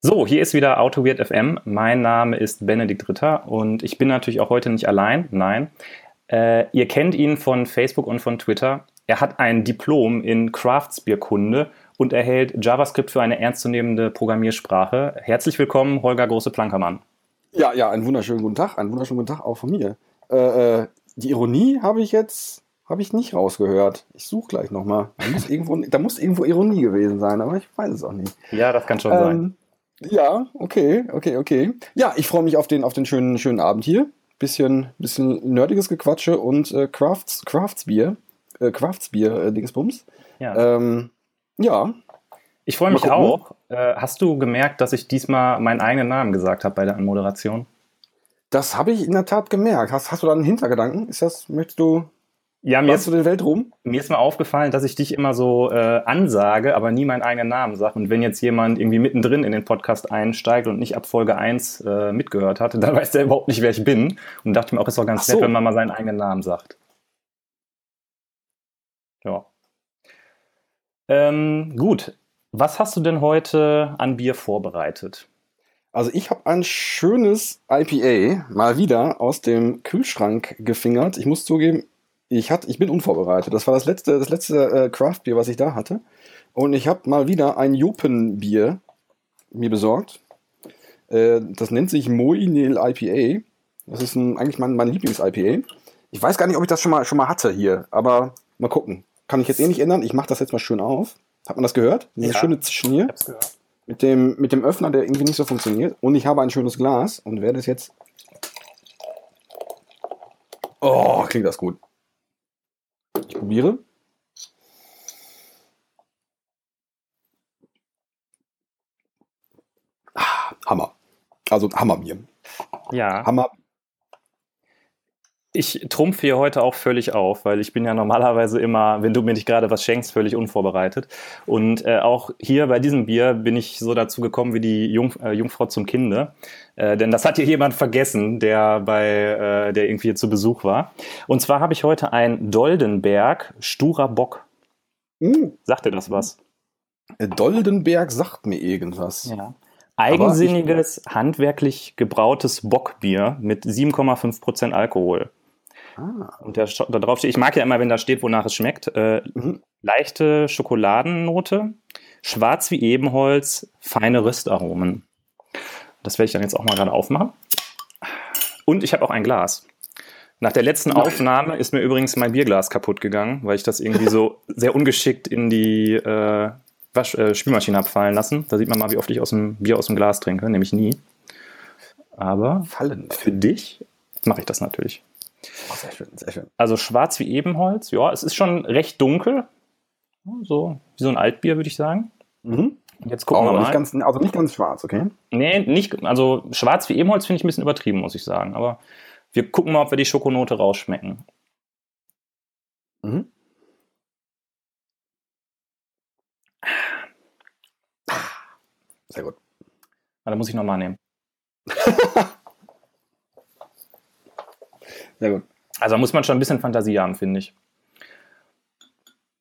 So, hier ist wieder AutoWeird FM. Mein Name ist Benedikt Ritter und ich bin natürlich auch heute nicht allein. Nein. Äh, ihr kennt ihn von Facebook und von Twitter. Er hat ein Diplom in Craftsbierkunde und erhält JavaScript für eine ernstzunehmende Programmiersprache. Herzlich willkommen, Holger Große-Plankermann. Ja, ja, einen wunderschönen guten Tag. Einen wunderschönen guten Tag auch von mir. Äh, äh, die Ironie habe ich jetzt habe ich nicht rausgehört. Ich suche gleich nochmal. Da muss, irgendwo, da muss irgendwo Ironie gewesen sein, aber ich weiß es auch nicht. Ja, das kann schon ähm, sein. Ja, okay, okay, okay. Ja, ich freue mich auf den, auf den schönen, schönen Abend hier. Bisschen, bisschen nerdiges Gequatsche und äh, Crafts, Craftsbier, äh, Craftsbier, äh, Dingsbums. Ja. Ähm, ja. Ich freue mich auch. Äh, hast du gemerkt, dass ich diesmal meinen eigenen Namen gesagt habe bei der Anmoderation? Das habe ich in der Tat gemerkt. Hast, hast du da einen Hintergedanken? Ist das, möchtest du ja, mir ist, du den Weltruhm? Mir ist mal aufgefallen, dass ich dich immer so äh, ansage, aber nie meinen eigenen Namen sage. Und wenn jetzt jemand irgendwie mittendrin in den Podcast einsteigt und nicht ab Folge 1 äh, mitgehört hat, dann weiß der überhaupt nicht, wer ich bin. Und dachte mir auch, ist doch ganz so. nett, wenn man mal seinen eigenen Namen sagt. Ja. Ähm, gut. Was hast du denn heute an Bier vorbereitet? Also ich habe ein schönes IPA mal wieder aus dem Kühlschrank gefingert. Ich muss zugeben, ich, hatte, ich bin unvorbereitet. Das war das letzte, das letzte äh, Craft-Bier, was ich da hatte. Und ich habe mal wieder ein Jopen-Bier mir besorgt. Äh, das nennt sich Moinil IPA. Das ist ein, eigentlich mein, mein Lieblings-IPA. Ich weiß gar nicht, ob ich das schon mal, schon mal hatte hier, aber mal gucken. Kann ich jetzt eh nicht ändern. Ich mache das jetzt mal schön auf. Hat man das gehört? Dieses ja, schöne Zischen hier. Mit dem, mit dem Öffner, der irgendwie nicht so funktioniert. Und ich habe ein schönes Glas und werde es jetzt. Oh, klingt das gut. Probiere. Ah, Hammer. Also Hammerbier. Ja. Hammer. Ich trumpfe hier heute auch völlig auf, weil ich bin ja normalerweise immer, wenn du mir nicht gerade was schenkst, völlig unvorbereitet. Und äh, auch hier bei diesem Bier bin ich so dazu gekommen wie die Jung, äh, Jungfrau zum Kinde. Äh, denn das hat hier jemand vergessen, der bei, äh, der irgendwie hier zu Besuch war. Und zwar habe ich heute ein Doldenberg Sturer Bock. Uh. Sagt dir das was? Äh, Doldenberg sagt mir irgendwas. Ja. Eigensinniges, handwerklich gebrautes Bockbier mit 7,5 Prozent Alkohol. Ah. Und da, da, drauf steht, ich mag ja immer, wenn da steht, wonach es schmeckt. Äh, mhm. Leichte Schokoladennote, schwarz wie Ebenholz, feine Röstaromen. Das werde ich dann jetzt auch mal gerade aufmachen. Und ich habe auch ein Glas. Nach der letzten Nein. Aufnahme ist mir übrigens mein Bierglas kaputt gegangen, weil ich das irgendwie so sehr ungeschickt in die äh, Wasch, äh, Spülmaschine abfallen lassen. Da sieht man mal, wie oft ich aus dem Bier aus dem Glas trinke, nämlich nie. Aber Fallen. für dich mache ich das natürlich. Oh, sehr schön, sehr schön. Also schwarz wie Ebenholz, ja, es ist schon recht dunkel. So wie so ein Altbier, würde ich sagen. Mhm. Jetzt gucken oh, wir mal. Nicht ganz, also nicht ganz schwarz, okay? Nee, nicht, also schwarz wie Ebenholz finde ich ein bisschen übertrieben, muss ich sagen. Aber wir gucken mal, ob wir die Schokonote rausschmecken. Mhm. Sehr gut. Ah, da muss ich nochmal nehmen. Sehr gut. Also muss man schon ein bisschen Fantasie haben, finde ich.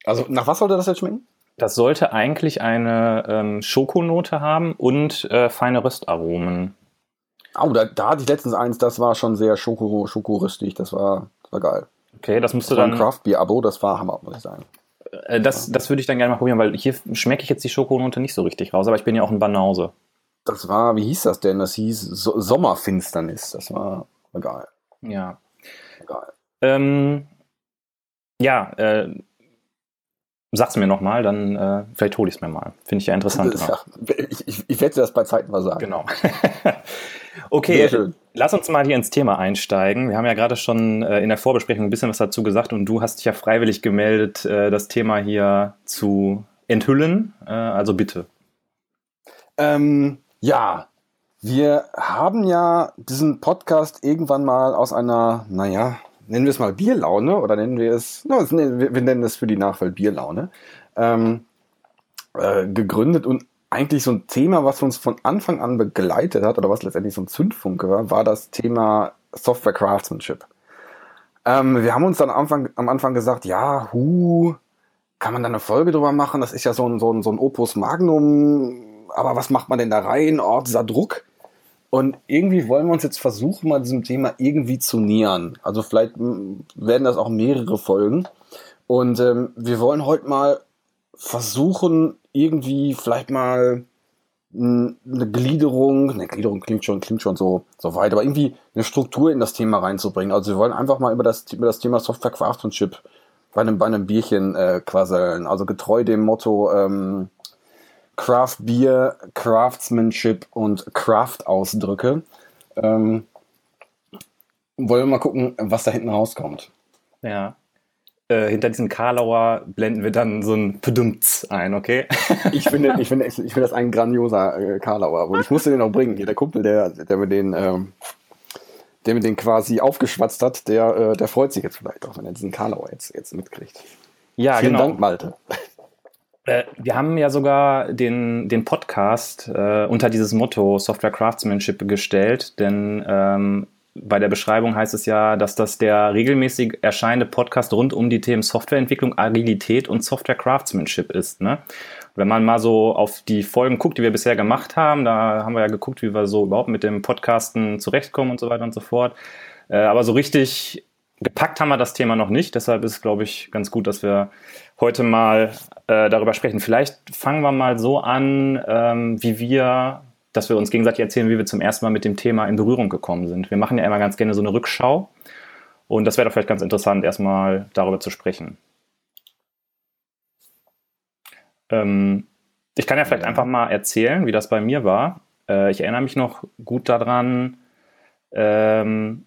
Also nach was sollte das jetzt schmecken? Das sollte eigentlich eine ähm, Schokonote haben und äh, feine Röstaromen. Oh, da, da hatte ich letztens eins, das war schon sehr schoko, schokorüstig, das war, das war geil. Okay, das musst das du dann. Ein Craft Beer Abo, das war Hammer, muss ich sagen. Äh, das, das würde ich dann gerne mal probieren, weil hier schmecke ich jetzt die Schokonote nicht so richtig raus, aber ich bin ja auch ein Banause. Das war, wie hieß das denn? Das hieß so Sommerfinsternis. Das war, war geil. Ja. Geil. Ähm, ja, äh, sag's mir nochmal, dann äh, vielleicht hole ich es mir mal. Finde ich ja interessant. Ja, ich, ich, ich werde das bei Zeiten mal sagen. Genau. okay, lass uns mal hier ins Thema einsteigen. Wir haben ja gerade schon äh, in der Vorbesprechung ein bisschen was dazu gesagt und du hast dich ja freiwillig gemeldet, äh, das Thema hier zu enthüllen. Äh, also bitte. Ähm, ja, wir haben ja diesen Podcast irgendwann mal aus einer, naja, nennen wir es mal Bierlaune oder nennen wir es, no, wir nennen es für die Nachwelt Bierlaune, ähm, äh, gegründet und eigentlich so ein Thema, was uns von Anfang an begleitet hat oder was letztendlich so ein Zündfunke war, war das Thema Software Craftsmanship. Ähm, wir haben uns dann am Anfang, am Anfang gesagt, ja, hu, kann man da eine Folge drüber machen? Das ist ja so ein, so ein, so ein Opus Magnum aber was macht man denn da rein? Oh, dieser Druck. Und irgendwie wollen wir uns jetzt versuchen, mal diesem Thema irgendwie zu nähern. Also vielleicht werden das auch mehrere Folgen. Und ähm, wir wollen heute mal versuchen, irgendwie vielleicht mal eine Gliederung, eine Gliederung klingt schon, klingt schon so, so weit, aber irgendwie eine Struktur in das Thema reinzubringen. Also wir wollen einfach mal über das, über das Thema Software Craftsmanship bei einem, bei einem Bierchen äh, quasseln. Also getreu dem Motto ähm, Craft Beer, Craftsmanship und Craft-Ausdrücke. Ähm, wollen wir mal gucken, was da hinten rauskommt. Ja. Äh, hinter diesem Karlauer blenden wir dann so ein Pedumts ein, okay? ich finde, ich finde, ich finde das ein grandioser äh, Karlauer. Aber ich musste den auch bringen. Hier, der Kumpel, der, der mir den, ähm, der mir den quasi aufgeschwatzt hat, der, äh, der freut sich jetzt vielleicht auch, wenn er diesen Karlauer jetzt, jetzt mitkriegt. Ja, Vielen genau. Dank, Malte. Äh, wir haben ja sogar den, den Podcast äh, unter dieses Motto Software Craftsmanship gestellt, denn ähm, bei der Beschreibung heißt es ja, dass das der regelmäßig erscheinende Podcast rund um die Themen Softwareentwicklung, Agilität und Software Craftsmanship ist. Ne? Wenn man mal so auf die Folgen guckt, die wir bisher gemacht haben, da haben wir ja geguckt, wie wir so überhaupt mit dem Podcasten zurechtkommen und so weiter und so fort. Äh, aber so richtig gepackt haben wir das Thema noch nicht. Deshalb ist es, glaube ich, ganz gut, dass wir heute mal äh, darüber sprechen. Vielleicht fangen wir mal so an, ähm, wie wir dass wir uns gegenseitig erzählen, wie wir zum ersten Mal mit dem Thema in Berührung gekommen sind. Wir machen ja immer ganz gerne so eine Rückschau und das wäre doch vielleicht ganz interessant, erstmal darüber zu sprechen. Ähm, ich kann ja vielleicht einfach mal erzählen, wie das bei mir war. Äh, ich erinnere mich noch gut daran, ähm,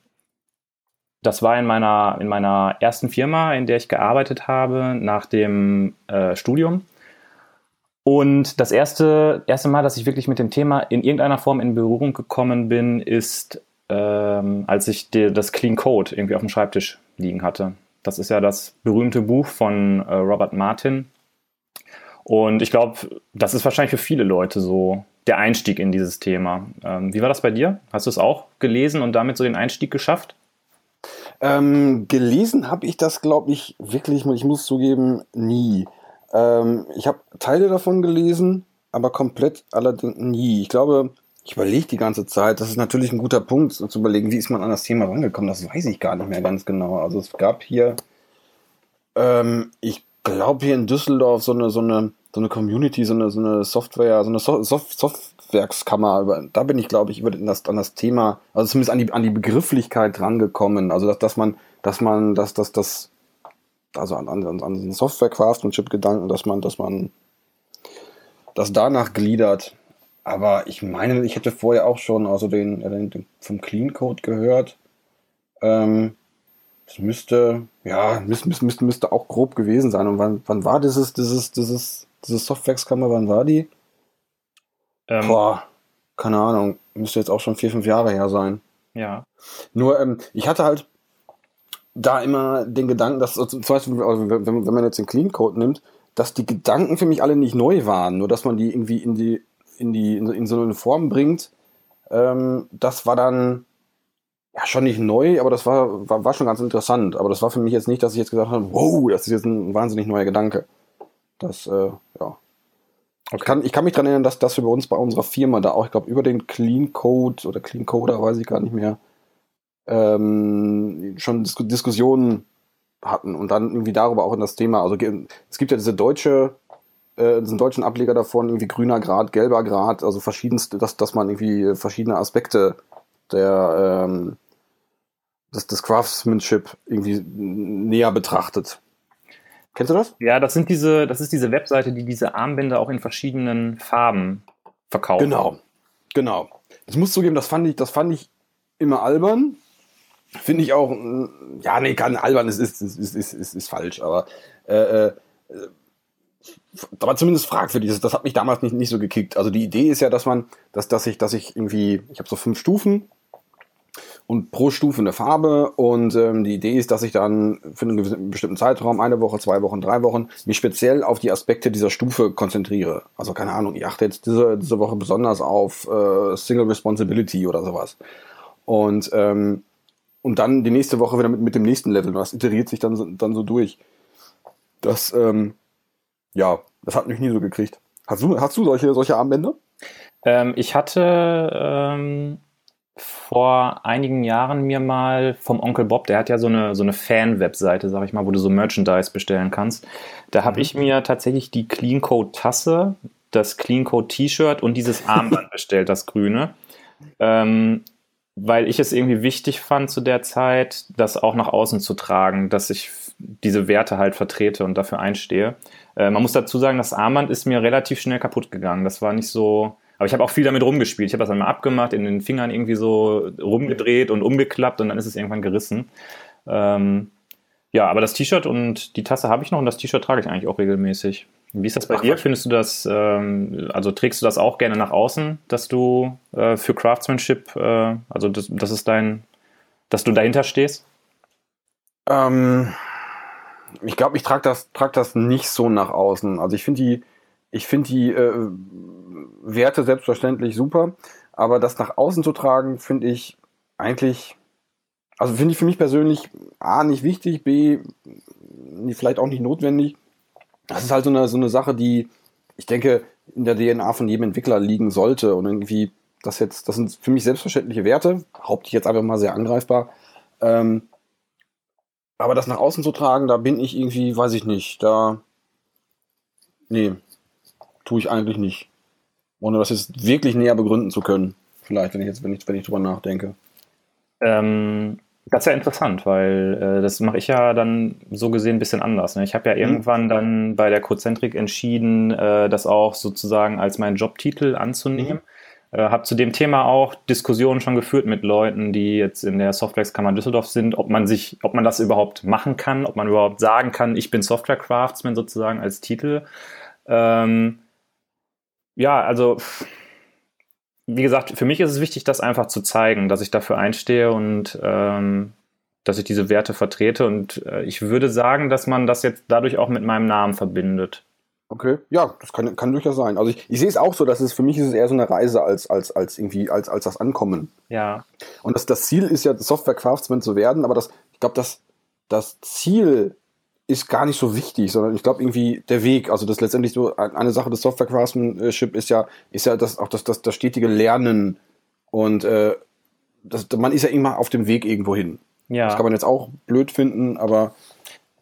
das war in meiner, in meiner ersten Firma, in der ich gearbeitet habe, nach dem äh, Studium. Und das erste, erste Mal, dass ich wirklich mit dem Thema in irgendeiner Form in Berührung gekommen bin, ist, ähm, als ich die, das Clean Code irgendwie auf dem Schreibtisch liegen hatte. Das ist ja das berühmte Buch von äh, Robert Martin. Und ich glaube, das ist wahrscheinlich für viele Leute so der Einstieg in dieses Thema. Ähm, wie war das bei dir? Hast du es auch gelesen und damit so den Einstieg geschafft? Ähm, gelesen habe ich das, glaube ich, wirklich, ich muss zugeben, nie. Ähm, ich habe Teile davon gelesen, aber komplett allerdings nie. Ich glaube, ich überlege die ganze Zeit, das ist natürlich ein guter Punkt, zu überlegen, wie ist man an das Thema rangekommen, das weiß ich gar nicht mehr ganz genau. Also es gab hier, ähm, ich glaube hier in Düsseldorf so eine, so eine, so eine Community, so eine, so eine Software, so eine so Soft Softwerkskammer, da bin ich, glaube ich, über das, an das Thema, also zumindest an die, an die Begrifflichkeit rangekommen. Also dass, dass man, dass man, dass, dass, dass also an, an, an den Software-Craftsmanship-Gedanken, dass man, dass man das danach gliedert. Aber ich meine, ich hätte vorher auch schon also den, den, den vom Clean Code gehört. Ähm, das müsste, ja, müsste, müsste, müsste auch grob gewesen sein. Und wann, wann war dieses, dieses, dieses, diese Softwareskammer, wann war die? Ähm, Boah, keine Ahnung. Müsste jetzt auch schon vier, fünf Jahre her sein. Ja. Nur, ähm, ich hatte halt da immer den Gedanken, dass zum Beispiel, also wenn, man jetzt den Clean Code nimmt, dass die Gedanken für mich alle nicht neu waren, nur dass man die irgendwie in die, in die, in, in so eine Form bringt. Ähm, das war dann ja schon nicht neu, aber das war, war, war schon ganz interessant. Aber das war für mich jetzt nicht, dass ich jetzt gesagt habe, wow, das ist jetzt ein wahnsinnig neuer Gedanke. Das, äh, ja. Okay. Ich, kann, ich kann mich daran erinnern, dass, dass wir bei uns bei unserer Firma da auch, ich glaube, über den Clean Code oder Clean Coder, weiß ich gar nicht mehr, ähm, schon Dis Diskussionen hatten und dann irgendwie darüber auch in das Thema. Also es gibt ja diese deutsche, äh, diesen deutschen Ableger davon, irgendwie grüner Grad, gelber Grad, also verschiedenste, dass, dass man irgendwie verschiedene Aspekte der ähm, des, des Craftsmanship irgendwie näher betrachtet. Kennst du das? Ja, das sind diese, das ist diese Webseite, die diese Armbänder auch in verschiedenen Farben verkauft. Genau, genau. Ich muss zugeben, das fand ich, das fand ich immer albern, Finde ich auch, ja, nee, kann albern, ist, ist, ist, ist, ist, ist falsch, aber, äh, äh, aber zumindest fragwürdig. Das, das hat mich damals nicht, nicht so gekickt. Also die Idee ist ja, dass man, dass, dass ich, dass ich irgendwie, ich habe so fünf Stufen und pro Stufe eine Farbe und ähm, die Idee ist, dass ich dann für einen bestimmten Zeitraum, eine Woche, zwei Wochen, drei Wochen, mich speziell auf die Aspekte dieser Stufe konzentriere. Also keine Ahnung, ich achte jetzt diese, diese Woche besonders auf äh, Single Responsibility oder sowas. Und ähm, und dann die nächste Woche wieder mit, mit dem nächsten Level. Das iteriert sich dann, so, dann so durch. Das, ähm, ja, das hat mich nie so gekriegt. Hast du, hast du solche, solche Armbänder? Ähm, ich hatte ähm, vor einigen Jahren mir mal vom Onkel Bob, der hat ja so eine, so eine Fan-Webseite, sag ich mal, wo du so Merchandise bestellen kannst. Da habe mhm. ich mir tatsächlich die Clean Code Tasse, das Clean Code T-Shirt und dieses Armband bestellt, das grüne. Ähm, weil ich es irgendwie wichtig fand zu der Zeit, das auch nach außen zu tragen, dass ich diese Werte halt vertrete und dafür einstehe. Äh, man muss dazu sagen, das Armband ist mir relativ schnell kaputt gegangen. Das war nicht so. Aber ich habe auch viel damit rumgespielt. Ich habe das dann mal abgemacht, in den Fingern irgendwie so rumgedreht und umgeklappt und dann ist es irgendwann gerissen. Ähm, ja, aber das T-Shirt und die Tasse habe ich noch und das T-Shirt trage ich eigentlich auch regelmäßig. Wie ist das bei Ach, dir? Findest du das, ähm, also trägst du das auch gerne nach außen, dass du äh, für Craftsmanship, äh, also das, das ist dein, dass du dahinter stehst? Ähm, ich glaube, ich trage das, trag das nicht so nach außen. Also ich finde die, ich finde die äh, Werte selbstverständlich super, aber das nach außen zu tragen, finde ich eigentlich, also finde ich für mich persönlich A nicht wichtig, B vielleicht auch nicht notwendig das ist halt so eine, so eine Sache, die, ich denke, in der DNA von jedem Entwickler liegen sollte. Und irgendwie, das jetzt, das sind für mich selbstverständliche Werte, haupte ich jetzt einfach mal sehr angreifbar. Ähm, aber das nach außen zu tragen, da bin ich irgendwie, weiß ich nicht, da. Nee, tue ich eigentlich nicht. Ohne das jetzt wirklich näher begründen zu können. Vielleicht, wenn ich jetzt, wenn ich, wenn ich drüber nachdenke. Ähm, das ist ja interessant, weil äh, das mache ich ja dann so gesehen ein bisschen anders. Ne? Ich habe ja mhm. irgendwann dann bei der Cozentrik entschieden, äh, das auch sozusagen als meinen Jobtitel anzunehmen. Mhm. Äh, habe zu dem Thema auch Diskussionen schon geführt mit Leuten, die jetzt in der Softwarekammer Düsseldorf sind, ob man sich, ob man das überhaupt machen kann, ob man überhaupt sagen kann, ich bin Software Craftsman sozusagen als Titel. Ähm, ja, also wie gesagt, für mich ist es wichtig, das einfach zu zeigen, dass ich dafür einstehe und ähm, dass ich diese Werte vertrete. Und äh, ich würde sagen, dass man das jetzt dadurch auch mit meinem Namen verbindet. Okay, ja, das kann, kann durchaus sein. Also ich, ich sehe es auch so, dass es für mich ist es eher so eine Reise als, als, als irgendwie, als, als das Ankommen. Ja. Und das, das Ziel ist ja, Software Craftsman zu werden, aber das, ich glaube, das, das Ziel ist gar nicht so wichtig, sondern ich glaube irgendwie der Weg, also das letztendlich so eine Sache des Software Craftsmanship ist ja, ist ja das auch das, das, das stetige Lernen und äh, das, man ist ja immer auf dem Weg irgendwo hin. Ja. Das kann man jetzt auch blöd finden, aber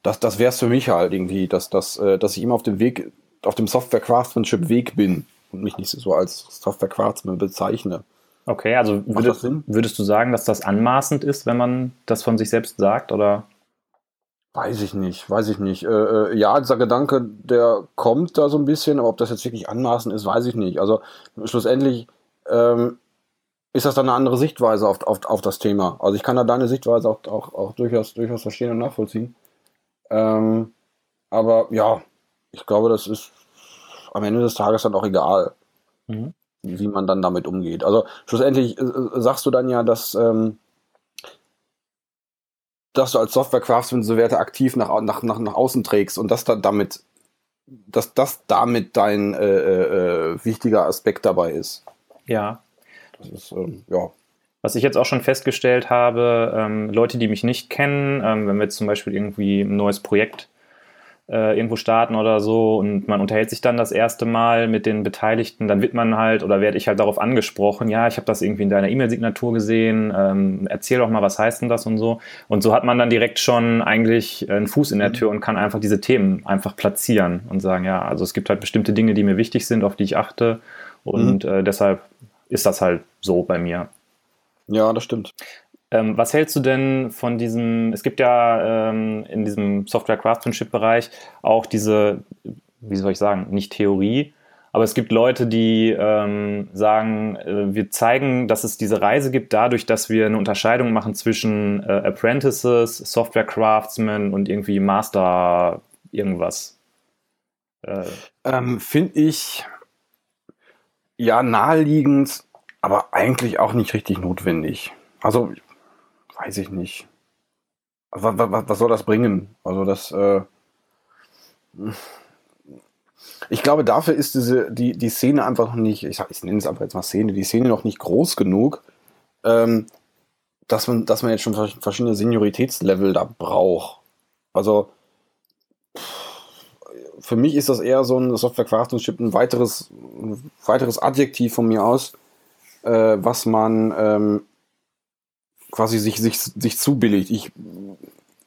das, das wäre es für mich halt irgendwie, dass, dass, äh, dass ich immer auf dem Weg, auf dem Software Craftsmanship Weg bin und mich nicht so als Software Craftsman bezeichne. Okay, also würdest, würdest du sagen, dass das anmaßend ist, wenn man das von sich selbst sagt, oder? Weiß ich nicht, weiß ich nicht. Äh, äh, ja, dieser Gedanke, der kommt da so ein bisschen, aber ob das jetzt wirklich anmaßend ist, weiß ich nicht. Also schlussendlich ähm, ist das dann eine andere Sichtweise auf, auf, auf das Thema. Also ich kann da deine Sichtweise auch, auch, auch durchaus, durchaus verstehen und nachvollziehen. Ähm, aber ja, ich glaube, das ist am Ende des Tages dann auch egal, mhm. wie man dann damit umgeht. Also schlussendlich äh, äh sagst du dann ja, dass ähm, dass du als Software-Craftsman so Werte aktiv nach, nach, nach, nach außen trägst und dass da damit, dass das damit dein äh, äh, äh, wichtiger Aspekt dabei ist. Ja. Das ist, ähm, ja. Was ich jetzt auch schon festgestellt habe, ähm, Leute, die mich nicht kennen, ähm, wenn wir jetzt zum Beispiel irgendwie ein neues Projekt äh, irgendwo starten oder so und man unterhält sich dann das erste Mal mit den Beteiligten, dann wird man halt oder werde ich halt darauf angesprochen, ja, ich habe das irgendwie in deiner E-Mail-Signatur gesehen, ähm, erzähl doch mal, was heißt denn das und so. Und so hat man dann direkt schon eigentlich einen Fuß in der Tür und kann einfach diese Themen einfach platzieren und sagen, ja, also es gibt halt bestimmte Dinge, die mir wichtig sind, auf die ich achte und mhm. äh, deshalb ist das halt so bei mir. Ja, das stimmt. Ähm, was hältst du denn von diesem, es gibt ja ähm, in diesem Software-Craftsmanship-Bereich auch diese, wie soll ich sagen, nicht Theorie, aber es gibt Leute, die ähm, sagen, äh, wir zeigen, dass es diese Reise gibt, dadurch, dass wir eine Unterscheidung machen zwischen äh, Apprentices, Software Craftsmen und irgendwie Master irgendwas. Äh. Ähm, Finde ich ja naheliegend, aber eigentlich auch nicht richtig notwendig. Also weiß ich nicht. Was, was, was soll das bringen? Also das, äh, ich glaube, dafür ist diese, die, die Szene einfach noch nicht, ich, ich nenne es einfach jetzt mal Szene, die Szene noch nicht groß genug, ähm, dass man, dass man jetzt schon verschiedene Senioritätslevel da braucht. Also für mich ist das eher so ein Software Craftsmanship, ein weiteres, ein weiteres Adjektiv von mir aus, äh, was man ähm, quasi sich, sich, sich zubilligt. Ich,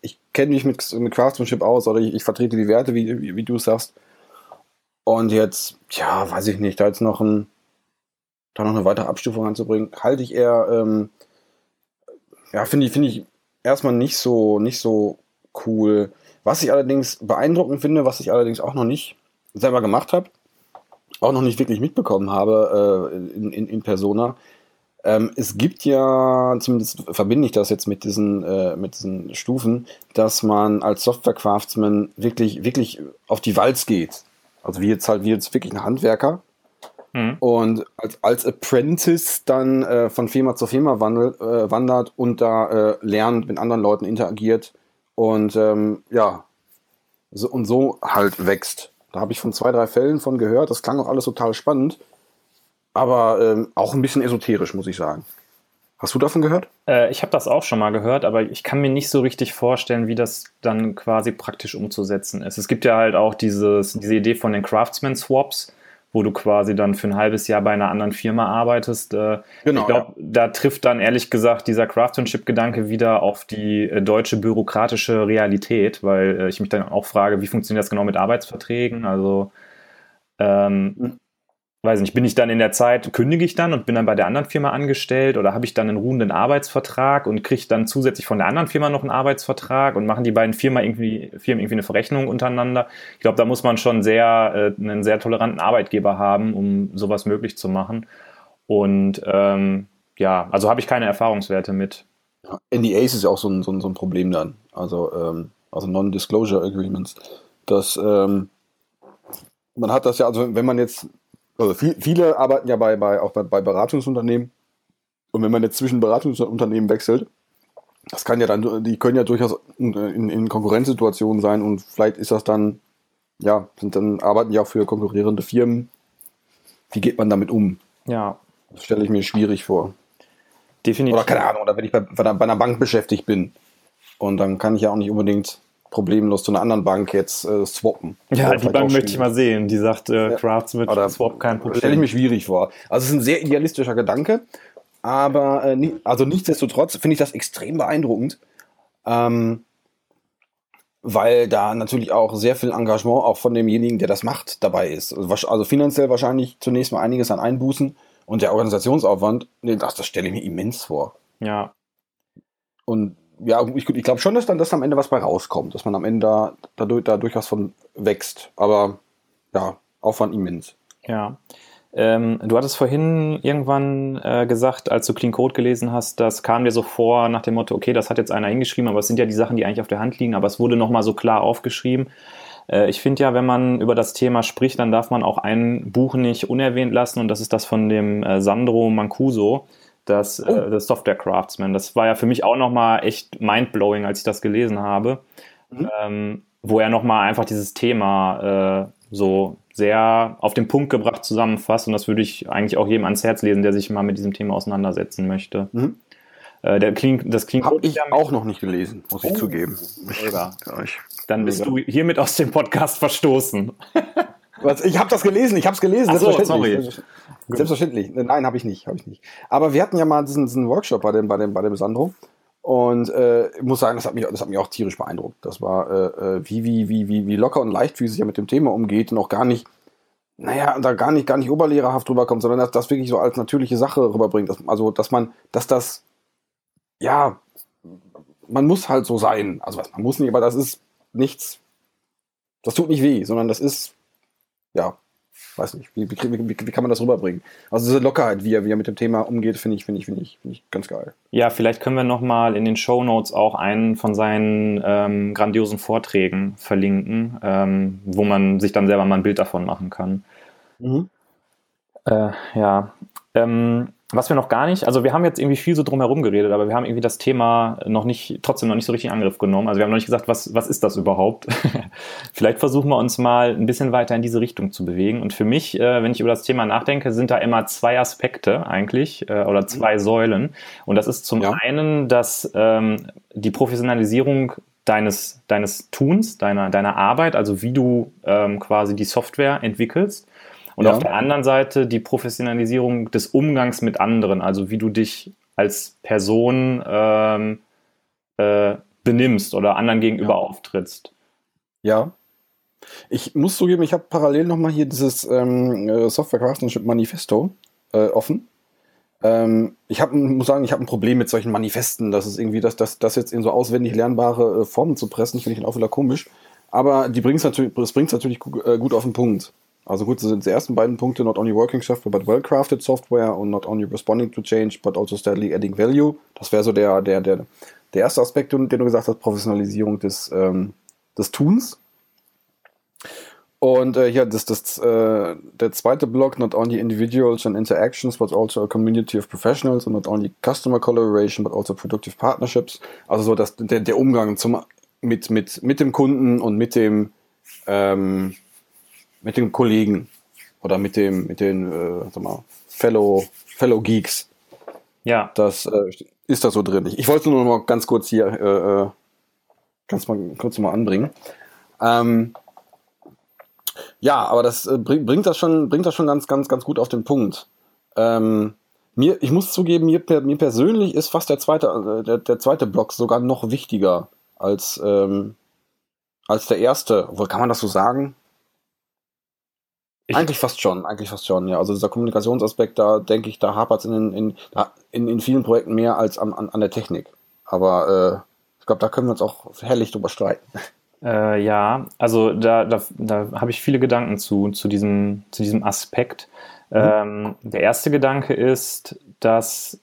ich kenne mich mit, mit Craftsmanship aus oder ich, ich vertrete die Werte, wie, wie, wie du sagst. Und jetzt, ja, weiß ich nicht, da jetzt noch ein, da noch eine weitere Abstufung anzubringen, halte ich eher, ähm, ja, finde ich, finde ich erstmal nicht so, nicht so cool. Was ich allerdings beeindruckend finde, was ich allerdings auch noch nicht selber gemacht habe, auch noch nicht wirklich mitbekommen habe äh, in, in, in Persona. Ähm, es gibt ja, zumindest verbinde ich das jetzt mit diesen, äh, mit diesen Stufen, dass man als Software-Craftsman wirklich, wirklich auf die Walz geht. Also wie jetzt halt, wie jetzt wirklich ein Handwerker. Mhm. Und als, als Apprentice dann äh, von Firma zu Firma wandelt, äh, wandert und da äh, lernt, mit anderen Leuten interagiert und ähm, ja, so, und so halt wächst. Da habe ich von zwei, drei Fällen von gehört. Das klang auch alles total spannend. Aber ähm, auch ein bisschen esoterisch, muss ich sagen. Hast du davon gehört? Äh, ich habe das auch schon mal gehört, aber ich kann mir nicht so richtig vorstellen, wie das dann quasi praktisch umzusetzen ist. Es gibt ja halt auch dieses, diese Idee von den Craftsman-Swaps, wo du quasi dann für ein halbes Jahr bei einer anderen Firma arbeitest. Äh, genau, ich glaube, ja. da trifft dann ehrlich gesagt dieser Craftsmanship-Gedanke wieder auf die äh, deutsche bürokratische Realität, weil äh, ich mich dann auch frage, wie funktioniert das genau mit Arbeitsverträgen? Also ähm, hm weiß nicht, bin ich dann in der Zeit, kündige ich dann und bin dann bei der anderen Firma angestellt oder habe ich dann einen ruhenden Arbeitsvertrag und kriege dann zusätzlich von der anderen Firma noch einen Arbeitsvertrag und machen die beiden Firma irgendwie, Firmen irgendwie eine Verrechnung untereinander. Ich glaube, da muss man schon sehr, äh, einen sehr toleranten Arbeitgeber haben, um sowas möglich zu machen. Und ähm, ja, also habe ich keine Erfahrungswerte mit. NDAs ist ja auch so ein, so ein, so ein Problem dann. Also, ähm, also Non-Disclosure Agreements. Das, ähm, man hat das ja, also wenn man jetzt also viel, viele arbeiten ja bei, bei auch bei, bei Beratungsunternehmen. Und wenn man jetzt zwischen Beratungsunternehmen wechselt, das kann ja dann, die können ja durchaus in, in Konkurrenzsituationen sein und vielleicht ist das dann, ja, sind dann arbeiten ja auch für konkurrierende Firmen. Wie geht man damit um? Ja. Das stelle ich mir schwierig vor. Definitiv. Oder keine Ahnung, oder wenn ich bei, bei einer Bank beschäftigt bin. Und dann kann ich ja auch nicht unbedingt problemlos zu einer anderen Bank jetzt äh, swappen. Ja, die Bank möchte ich mal sehen. Die sagt, äh. Crafts mit Oder Swap kein Problem. Stelle ich mir schwierig vor. Also es ist ein sehr idealistischer Gedanke, aber äh, nie, also nichtsdestotrotz finde ich das extrem beeindruckend, ähm, weil da natürlich auch sehr viel Engagement auch von demjenigen, der das macht, dabei ist. Also, also finanziell wahrscheinlich zunächst mal einiges an Einbußen und der Organisationsaufwand, nee, das, das stelle ich mir immens vor. Ja. Und ja, ich, ich glaube schon, dass dann dass am Ende was bei rauskommt, dass man am Ende da, dadurch, dadurch was von wächst. Aber ja, Aufwand immens. Ja. Ähm, du hattest vorhin irgendwann äh, gesagt, als du Clean Code gelesen hast, das kam dir so vor nach dem Motto, okay, das hat jetzt einer hingeschrieben, aber es sind ja die Sachen, die eigentlich auf der Hand liegen, aber es wurde nochmal so klar aufgeschrieben. Äh, ich finde ja, wenn man über das Thema spricht, dann darf man auch ein Buch nicht unerwähnt lassen und das ist das von dem äh, Sandro Mancuso das, oh. äh, das Software Craftsman. Das war ja für mich auch nochmal echt mindblowing, als ich das gelesen habe, mhm. ähm, wo er nochmal einfach dieses Thema äh, so sehr auf den Punkt gebracht zusammenfasst. Und das würde ich eigentlich auch jedem ans Herz lesen, der sich mal mit diesem Thema auseinandersetzen möchte. Mhm. Äh, der Clean, das Clean Habe ich auch noch nicht gelesen, muss ich oh. zugeben. Mega. Dann bist du hiermit aus dem Podcast verstoßen. Was, ich habe das gelesen, ich habe es gelesen. Ach so, sorry. Selbstverständlich. Nein, habe ich nicht, habe ich nicht. Aber wir hatten ja mal diesen, diesen Workshop bei dem, bei dem, bei dem Sandro. Und äh, ich muss sagen, das hat mich, das hat mich auch tierisch beeindruckt. Das war, äh, äh wie, wie, wie, wie, wie locker und leichtfüßig er mit dem Thema umgeht und auch gar nicht, naja, da gar nicht, gar nicht oberlehrerhaft rüberkommt, sondern dass das wirklich so als natürliche Sache rüberbringt. Dass, also, dass man, dass das, ja, man muss halt so sein. Also, was, man muss nicht, aber das ist nichts, das tut nicht weh, sondern das ist, ja, weiß nicht, wie, wie, wie, wie, kann man das rüberbringen? Also diese Lockerheit, wie er, wie er mit dem Thema umgeht, finde ich, finde ich, finde ich, finde ich ganz geil. Ja, vielleicht können wir nochmal in den Show Notes auch einen von seinen ähm, grandiosen Vorträgen verlinken, ähm, wo man sich dann selber mal ein Bild davon machen kann. Mhm. Äh, ja. Ähm, was wir noch gar nicht, also wir haben jetzt irgendwie viel so drumherum geredet, aber wir haben irgendwie das Thema noch nicht, trotzdem noch nicht so richtig in Angriff genommen. Also wir haben noch nicht gesagt, was, was ist das überhaupt? Vielleicht versuchen wir uns mal ein bisschen weiter in diese Richtung zu bewegen. Und für mich, äh, wenn ich über das Thema nachdenke, sind da immer zwei Aspekte eigentlich äh, oder zwei. Säulen. Und das ist zum ja. einen, dass ähm, die Professionalisierung deines, deines Tuns, deiner, deiner Arbeit, also wie du ähm, quasi die Software entwickelst. Und ja. auf der anderen Seite die Professionalisierung des Umgangs mit anderen, also wie du dich als Person ähm, äh, benimmst oder anderen gegenüber ja. auftrittst. Ja. Ich muss zugeben, ich habe parallel nochmal hier dieses ähm, äh, Software Craftsmanship Manifesto äh, offen. Ähm, ich hab, muss sagen, ich habe ein Problem mit solchen Manifesten. Das ist irgendwie, das, das, das jetzt in so auswendig lernbare äh, Formen zu pressen, finde ich auch wieder komisch. Aber die bringt's natürlich, das bringt es natürlich gut, äh, gut auf den Punkt. Also gut, das sind die ersten beiden Punkte, not only working software, but well-crafted software und not only responding to change, but also steadily adding value. Das wäre so der, der, der, der erste Aspekt, den du gesagt hast, Professionalisierung des, ähm, des Tuns. Und äh, ja, das, das, äh, der zweite Block, not only individuals and interactions, but also a community of professionals and not only customer collaboration, but also productive partnerships. Also so dass der, der Umgang zum, mit, mit, mit dem Kunden und mit dem, ähm, mit den Kollegen oder mit dem, mit den, äh, sag mal, Fellow, Fellow Geeks. Ja. Das äh, ist da so drin. Ich, ich wollte nur noch mal ganz kurz hier, äh, äh ganz mal kurz mal anbringen. Ähm, ja, aber das äh, bringt, das schon, bringt das schon ganz, ganz, ganz gut auf den Punkt. Ähm, mir, ich muss zugeben, mir, mir persönlich ist fast der zweite, äh, der, der zweite Block sogar noch wichtiger als, ähm, als der erste. Obwohl, kann man das so sagen? Ich eigentlich fast schon, eigentlich fast schon, ja. Also dieser Kommunikationsaspekt, da denke ich, da hapert es in, in, in, in vielen Projekten mehr als an, an, an der Technik. Aber äh, ich glaube, da können wir uns auch herrlich drüber streiten. Äh, ja, also da, da, da habe ich viele Gedanken zu, zu, diesem, zu diesem Aspekt. Mhm. Ähm, der erste Gedanke ist, dass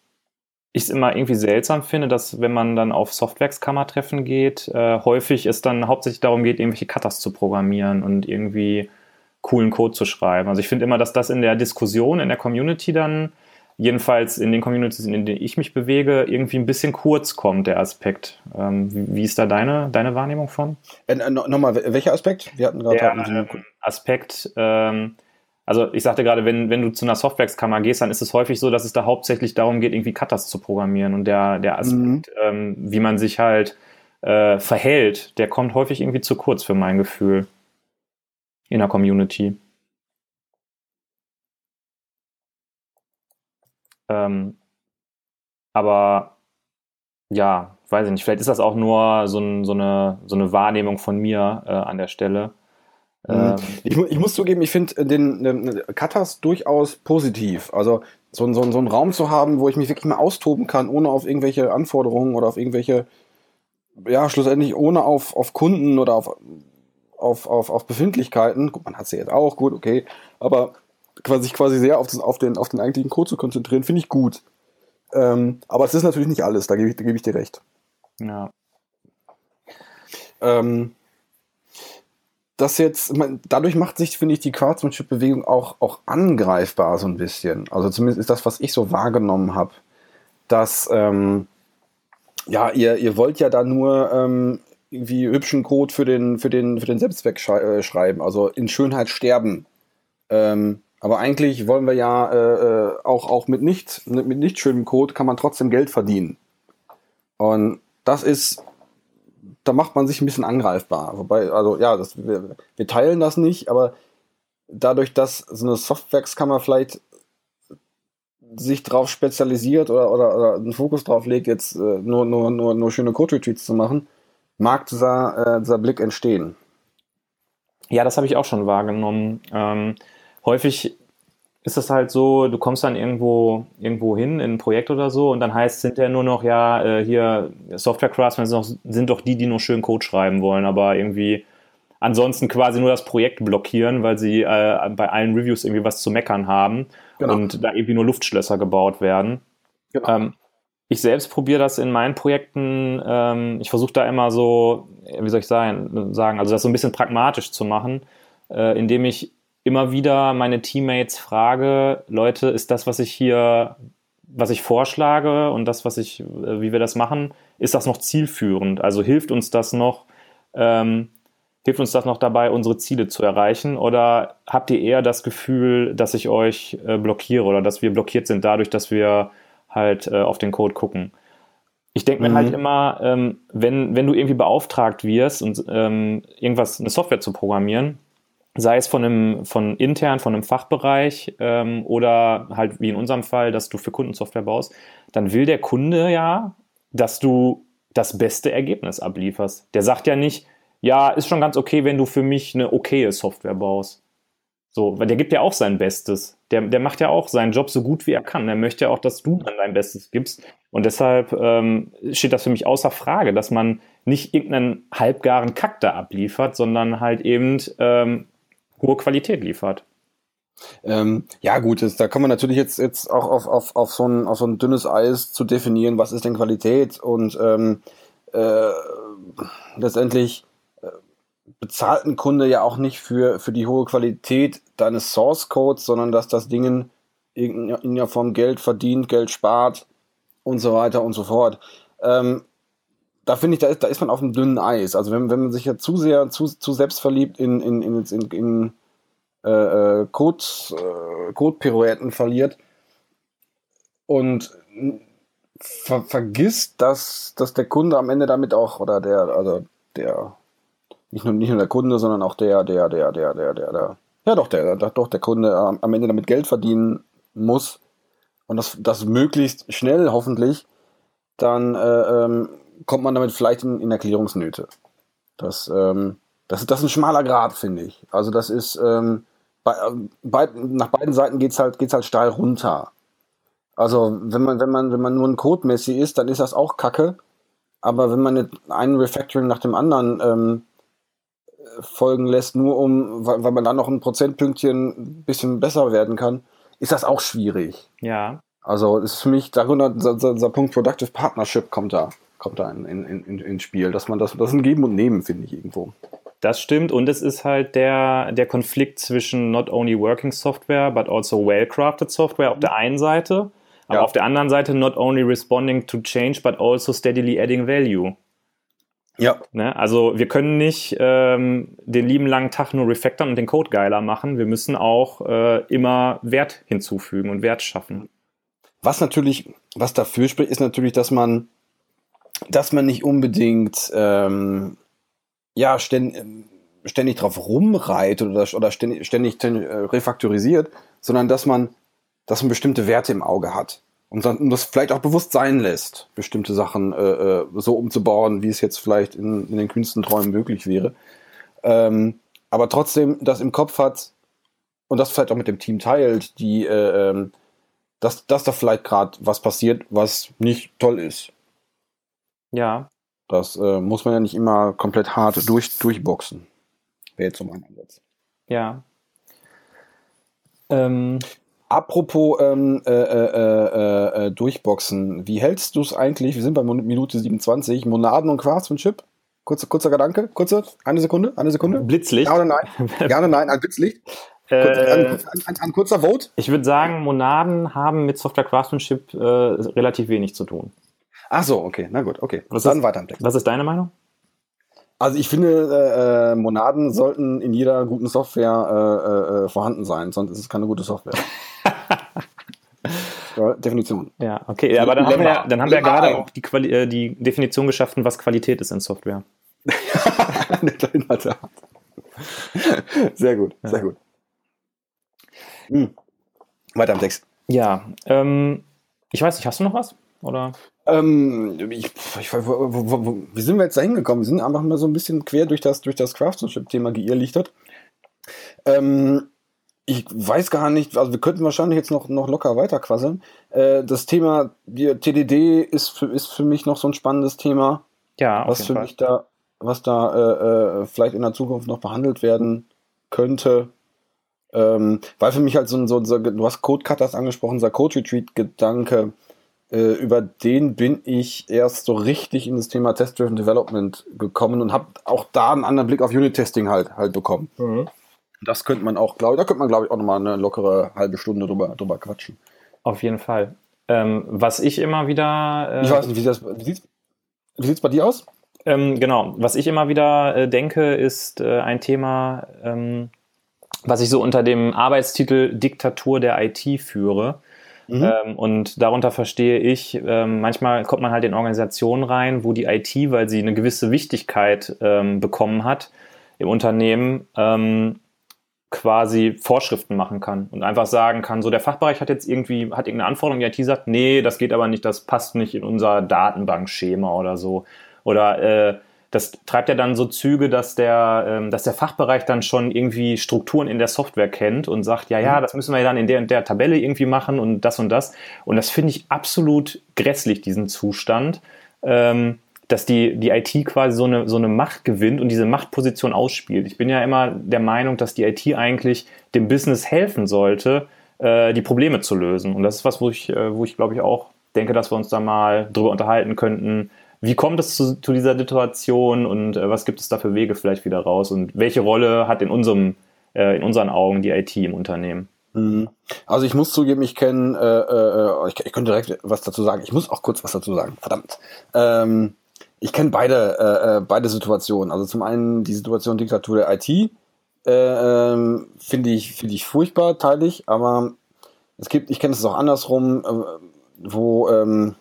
ich es immer irgendwie seltsam finde, dass wenn man dann auf Softwerkskammertreffen geht, äh, häufig es dann hauptsächlich darum geht, irgendwelche Cutters zu programmieren und irgendwie coolen Code zu schreiben. Also ich finde immer, dass das in der Diskussion, in der Community dann jedenfalls in den Communities, in denen ich mich bewege, irgendwie ein bisschen kurz kommt, der Aspekt. Ähm, wie, wie, ist da deine, deine Wahrnehmung von? Äh, äh Nochmal, welcher Aspekt? Wir hatten gerade der, äh, Aspekt, ähm, also ich sagte gerade, wenn, wenn du zu einer Softwareskammer gehst, dann ist es häufig so, dass es da hauptsächlich darum geht, irgendwie Cutters zu programmieren. Und der, der Aspekt, mhm. ähm, wie man sich halt äh, verhält, der kommt häufig irgendwie zu kurz für mein Gefühl in der Community. Ähm, aber ja, weiß ich nicht, vielleicht ist das auch nur so, ein, so, eine, so eine Wahrnehmung von mir äh, an der Stelle. Mhm. Ähm, ich, ich, muss zugeben, ich finde den, den Katas durchaus positiv. Also so, so, so einen Raum zu haben, wo ich mich wirklich mal austoben kann, ohne auf irgendwelche Anforderungen oder auf irgendwelche, ja, schlussendlich ohne auf, auf Kunden oder auf, auf, auf, auf Befindlichkeiten. Gut, man hat sie jetzt auch, gut, okay. Aber quasi, quasi sehr auf, das, auf, den, auf den eigentlichen Code zu konzentrieren, finde ich gut. Ähm, aber es ist natürlich nicht alles, da gebe ich, da geb ich dir recht. Ja. Ähm, das jetzt, dadurch macht sich, finde ich, die Craftsmanship-Bewegung auch, auch angreifbar so ein bisschen. Also zumindest ist das, was ich so wahrgenommen habe, dass, ähm, ja, ihr, ihr wollt ja da nur ähm, irgendwie hübschen Code für den, für den, für den Selbstzweck äh, schreiben, also in Schönheit sterben. Ähm, aber eigentlich wollen wir ja äh, äh, auch, auch mit nicht, mit nicht schönem Code kann man trotzdem Geld verdienen. Und das ist, da macht man sich ein bisschen angreifbar. Wobei, also ja, das, wir, wir teilen das nicht, aber dadurch, dass so eine Softwareskammer vielleicht sich drauf spezialisiert oder, oder, oder einen Fokus drauf legt, jetzt äh, nur, nur, nur, nur schöne Code-Retweets zu machen, mag dieser, äh, dieser Blick entstehen. Ja, das habe ich auch schon wahrgenommen. Ähm, häufig ist es halt so, du kommst dann irgendwo, irgendwo hin in ein Projekt oder so und dann heißt es hinterher nur noch, ja, äh, hier Software Craftsmen sind, sind doch die, die nur schön Code schreiben wollen, aber irgendwie ansonsten quasi nur das Projekt blockieren, weil sie äh, bei allen Reviews irgendwie was zu meckern haben genau. und da irgendwie nur Luftschlösser gebaut werden. Genau. Ähm, ich selbst probiere das in meinen Projekten, ähm, ich versuche da immer so, wie soll ich sagen, also das so ein bisschen pragmatisch zu machen, äh, indem ich immer wieder meine Teammates frage, Leute, ist das, was ich hier, was ich vorschlage und das, was ich, äh, wie wir das machen, ist das noch zielführend? Also hilft uns das noch, ähm, hilft uns das noch dabei, unsere Ziele zu erreichen? Oder habt ihr eher das Gefühl, dass ich euch äh, blockiere oder dass wir blockiert sind dadurch, dass wir halt äh, auf den Code gucken? Ich denke mir halt mhm. halt immer, ähm, wenn, wenn du irgendwie beauftragt wirst und ähm, irgendwas, eine Software zu programmieren, sei es von einem, von intern, von einem Fachbereich ähm, oder halt wie in unserem Fall, dass du für Kundensoftware baust, dann will der Kunde ja, dass du das beste Ergebnis ablieferst. Der sagt ja nicht, ja, ist schon ganz okay, wenn du für mich eine okaye Software baust. So, weil der gibt ja auch sein Bestes. Der, der macht ja auch seinen Job so gut wie er kann. Der möchte ja auch, dass du dann dein Bestes gibst. Und deshalb ähm, steht das für mich außer Frage, dass man nicht irgendeinen halbgaren Kack da abliefert, sondern halt eben ähm, hohe Qualität liefert. Ähm, ja, gut, das, da kann man natürlich jetzt, jetzt auch auf, auf, auf, so ein, auf so ein dünnes Eis zu definieren, was ist denn Qualität und ähm, äh, letztendlich bezahlt ein Kunde ja auch nicht für, für die hohe Qualität deines Source Codes, sondern dass das Ding in irgendeiner Form Geld verdient, Geld spart und so weiter und so fort. Ähm, da finde ich, da ist, da ist man auf einem dünnen Eis. Also wenn, wenn man sich ja zu sehr, zu, zu selbstverliebt in, in, in, in, in äh, äh Code, äh, Code-Pirouetten verliert und ver vergisst, dass, dass der Kunde am Ende damit auch, oder der, also der, nicht nur, nicht nur der Kunde, sondern auch der, der, der, der, der, der, der ja doch, der, doch der Kunde am Ende damit Geld verdienen muss und das, das möglichst schnell hoffentlich, dann äh, ähm, kommt man damit vielleicht in, in Erklärungsnöte. Das, ähm, das, das ist ein schmaler Grad, finde ich. Also das ist, ähm, bei, bei, nach beiden Seiten geht's halt, geht's halt steil runter. Also wenn man, wenn man, wenn man nur ein Code-Messi ist, dann ist das auch Kacke. Aber wenn man einen Refactoring nach dem anderen ähm, folgen lässt, nur um, weil, weil man dann noch ein Prozentpünktchen ein bisschen besser werden kann, ist das auch schwierig. Ja. Also ist für mich, darunter, dieser Punkt Productive Partnership kommt da kommt da in, in, in, ins Spiel, dass man das, das ist ein Geben und Nehmen, finde ich irgendwo. Das stimmt und es ist halt der, der Konflikt zwischen not only working software, but also well-crafted software auf der einen Seite, aber ja. auf der anderen Seite not only responding to change, but also steadily adding value. Ja. Ne? Also wir können nicht ähm, den lieben langen Tag nur refactoren und den Code geiler machen. Wir müssen auch äh, immer Wert hinzufügen und Wert schaffen. Was natürlich, was dafür spricht, ist natürlich, dass man dass man nicht unbedingt ähm, ja ständig, ständig drauf rumreitet oder, oder ständig, ständig refaktorisiert, sondern dass man, dass man bestimmte Werte im Auge hat und, das vielleicht auch bewusst sein lässt, bestimmte Sachen äh, äh, so umzubauen, wie es jetzt vielleicht in, in den kühnsten Träumen möglich wäre. Ähm, aber trotzdem das im Kopf hat und das vielleicht auch mit dem Team teilt, die, äh, ähm, dass, dass da vielleicht gerade was passiert, was nicht toll ist. Ja. Das äh, muss man ja nicht immer komplett hart durch, durchboxen. Wäre jetzt so mein Ansatz. Ja. Ähm. Apropos ähm, äh, äh, äh, äh Durchboxen, wie hältst du es eigentlich? Wir sind bei Minute 27. Monaden und Craftsmanship? Kurzer, kurzer Gedanke, kurze, eine Sekunde, eine Sekunde. Blitzlicht. Ja oder nein? Ja oder nein, ein Blitzlicht. Ein, ein, ein, ein, kurzer Vote. Ich würde sagen, Monaden haben mit Software Craftsmanship äh, relativ wenig zu tun. Ach so, okay, na gut, okay. Was Dann ist, weiter im Text. Was ist deine Meinung? Also ich finde, äh, Monaden sollten in jeder guten Software äh, äh, vorhanden sein, sonst ist es keine gute Software. ja, Definition. Ja, okay, ja, aber dann haben, wir, dann haben wir gerade auch die, Quali äh, die Definition geschaffen, was Qualität ist in Software. in der Tat. Sehr gut, ja. sehr gut. Hm. Weiter im Text. Ja, ähm, ich weiß nicht, hast du noch was? Oder? Ähm, ich, ich, wo, wo, wo, wie sind wir jetzt da hingekommen? Wir sind einfach mal so ein bisschen quer durch das, durch das Craftsmanship-Thema geirrlichtert. Ähm, ich weiß gar nicht, also wir könnten wahrscheinlich jetzt noch, noch locker weiterquasseln. Äh, das Thema die TDD ist für, ist für mich noch so ein spannendes Thema. Ja, was für Fall. mich da, was da äh, äh, vielleicht in der Zukunft noch behandelt werden könnte. Ähm, weil für mich halt so ein, so, so du hast Code Cutters angesprochen, dieser Code Retreat Gedanke, äh, über den bin ich erst so richtig in das Thema Test-Driven Development gekommen und habe auch da einen anderen Blick auf Unit-Testing halt, halt bekommen. Mhm. Das könnte man auch, glaube da könnte man, glaube ich, auch nochmal eine lockere halbe Stunde drüber, drüber quatschen. Auf jeden Fall. Ähm, was ich immer wieder. Äh, ich weiß nicht, wie, das, wie sieht es bei dir aus? Ähm, genau, was ich immer wieder äh, denke, ist äh, ein Thema, ähm, was ich so unter dem Arbeitstitel Diktatur der IT führe. Mhm. Ähm, und darunter verstehe ich, ähm, manchmal kommt man halt in Organisationen rein, wo die IT, weil sie eine gewisse Wichtigkeit ähm, bekommen hat im Unternehmen, ähm, quasi Vorschriften machen kann und einfach sagen kann, so der Fachbereich hat jetzt irgendwie, hat irgendeine Anforderung, die IT sagt, nee, das geht aber nicht, das passt nicht in unser Datenbankschema oder so. Oder äh, das treibt ja dann so Züge, dass der, ähm, dass der Fachbereich dann schon irgendwie Strukturen in der Software kennt und sagt, ja, ja, mhm. das müssen wir dann in der und der Tabelle irgendwie machen und das und das. Und das finde ich absolut grässlich, diesen Zustand, ähm, dass die, die IT quasi so eine, so eine Macht gewinnt und diese Machtposition ausspielt. Ich bin ja immer der Meinung, dass die IT eigentlich dem Business helfen sollte, äh, die Probleme zu lösen. Und das ist was, wo ich, äh, wo ich glaube ich auch denke, dass wir uns da mal drüber unterhalten könnten, wie kommt es zu, zu dieser Situation und äh, was gibt es da für Wege vielleicht wieder raus und welche Rolle hat in unserem, äh, in unseren Augen die IT im Unternehmen? Mhm. Also ich muss zugeben, ich kenne, äh, äh, ich, ich könnte direkt was dazu sagen. Ich muss auch kurz was dazu sagen. Verdammt. Ähm, ich kenne beide, äh, äh beide Situationen. Also zum einen die Situation Diktatur der IT äh, ähm, finde ich finde ich furchtbar, teile ich. Aber es gibt, ich kenne es auch andersrum, äh, wo ähm,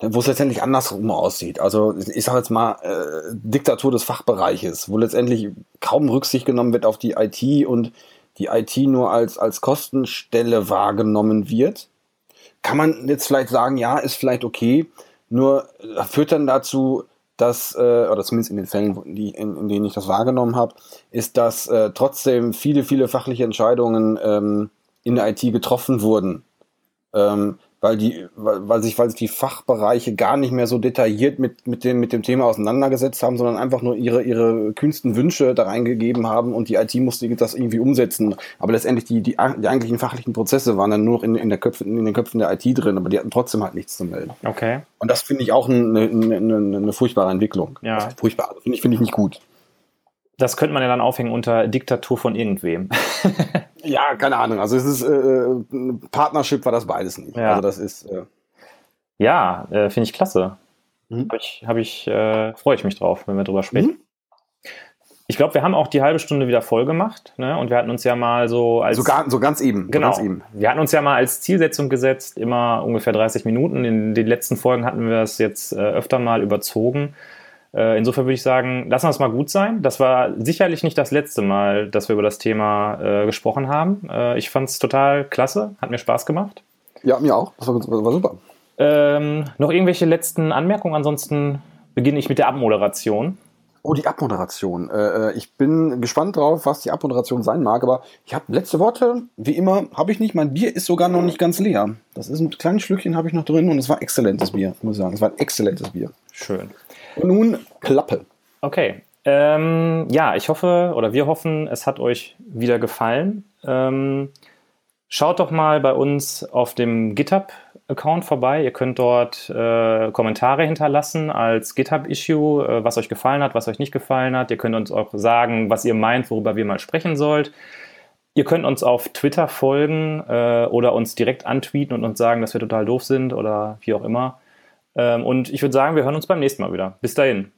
wo es letztendlich andersrum aussieht. Also ich sage jetzt mal äh, Diktatur des Fachbereiches, wo letztendlich kaum Rücksicht genommen wird auf die IT und die IT nur als, als Kostenstelle wahrgenommen wird. Kann man jetzt vielleicht sagen, ja, ist vielleicht okay, nur führt dann dazu, dass, äh, oder zumindest in den Fällen, die, in, in denen ich das wahrgenommen habe, ist, dass äh, trotzdem viele, viele fachliche Entscheidungen ähm, in der IT getroffen wurden. Ähm, weil die, weil, weil sich, weil sich die Fachbereiche gar nicht mehr so detailliert mit, mit dem, mit dem Thema auseinandergesetzt haben, sondern einfach nur ihre, ihre kühnsten Wünsche da reingegeben haben und die IT musste das irgendwie umsetzen. Aber letztendlich die, die, die eigentlichen fachlichen Prozesse waren dann nur in, in, der Köpfe, in den Köpfen der IT drin, aber die hatten trotzdem halt nichts zu melden. Okay. Und das finde ich auch eine, eine, eine, eine furchtbare Entwicklung. Ja. Furchtbar. Finde ich, finde ich nicht gut das könnte man ja dann aufhängen unter Diktatur von irgendwem. ja, keine Ahnung. Also es ist äh, Partnership war das beides nicht. Ja. Also das ist. Äh ja, äh, finde ich klasse. Mhm. Habe ich, hab ich äh, freue ich mich drauf, wenn wir drüber sprechen. Mhm. Ich glaube, wir haben auch die halbe Stunde wieder voll gemacht, ne? Und wir hatten uns ja mal so als so, gar, so ganz eben. Genau. Ganz eben. Wir hatten uns ja mal als Zielsetzung gesetzt, immer ungefähr 30 Minuten. In den letzten Folgen hatten wir es jetzt äh, öfter mal überzogen. Äh, insofern würde ich sagen, lassen wir es mal gut sein. Das war sicherlich nicht das letzte Mal, dass wir über das Thema äh, gesprochen haben. Äh, ich fand es total klasse, hat mir Spaß gemacht. Ja, mir auch. Das war, war super. Ähm, noch irgendwelche letzten Anmerkungen? Ansonsten beginne ich mit der Abmoderation. Oh, die Abmoderation. Äh, äh, ich bin gespannt drauf, was die Abmoderation sein mag, aber ich habe letzte Worte, wie immer, habe ich nicht. Mein Bier ist sogar noch nicht ganz leer. Das ist ein kleines Schlückchen habe ich noch drin und es war exzellentes Bier, muss ich sagen. Es war ein exzellentes Bier. Schön. Und nun Klappe. Okay. Ähm, ja, ich hoffe oder wir hoffen, es hat euch wieder gefallen. Ähm, schaut doch mal bei uns auf dem GitHub-Account vorbei. Ihr könnt dort äh, Kommentare hinterlassen als GitHub-Issue, äh, was euch gefallen hat, was euch nicht gefallen hat. Ihr könnt uns auch sagen, was ihr meint, worüber wir mal sprechen sollt. Ihr könnt uns auf Twitter folgen äh, oder uns direkt antweeten und uns sagen, dass wir total doof sind oder wie auch immer. Ähm, und ich würde sagen, wir hören uns beim nächsten Mal wieder. Bis dahin.